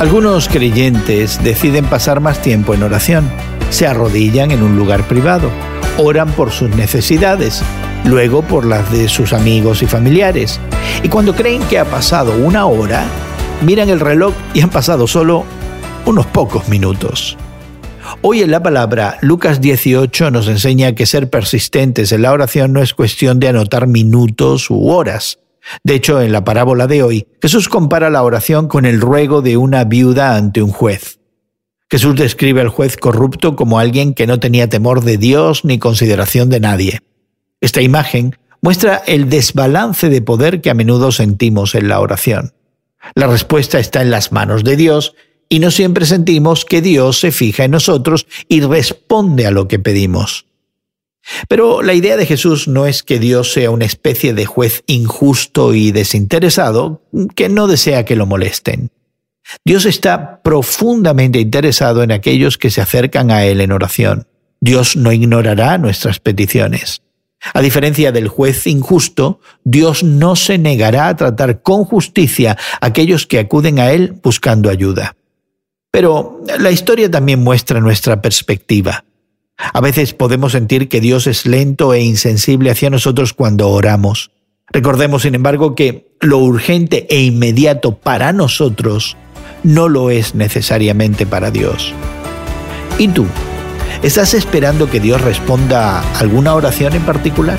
Algunos creyentes deciden pasar más tiempo en oración. Se arrodillan en un lugar privado, oran por sus necesidades, luego por las de sus amigos y familiares. Y cuando creen que ha pasado una hora, miran el reloj y han pasado solo unos pocos minutos. Hoy en la palabra, Lucas 18 nos enseña que ser persistentes en la oración no es cuestión de anotar minutos u horas. De hecho, en la parábola de hoy, Jesús compara la oración con el ruego de una viuda ante un juez. Jesús describe al juez corrupto como alguien que no tenía temor de Dios ni consideración de nadie. Esta imagen muestra el desbalance de poder que a menudo sentimos en la oración. La respuesta está en las manos de Dios y no siempre sentimos que Dios se fija en nosotros y responde a lo que pedimos. Pero la idea de Jesús no es que Dios sea una especie de juez injusto y desinteresado que no desea que lo molesten. Dios está profundamente interesado en aquellos que se acercan a Él en oración. Dios no ignorará nuestras peticiones. A diferencia del juez injusto, Dios no se negará a tratar con justicia a aquellos que acuden a Él buscando ayuda. Pero la historia también muestra nuestra perspectiva. A veces podemos sentir que Dios es lento e insensible hacia nosotros cuando oramos. Recordemos, sin embargo, que lo urgente e inmediato para nosotros no lo es necesariamente para Dios. ¿Y tú? ¿Estás esperando que Dios responda a alguna oración en particular?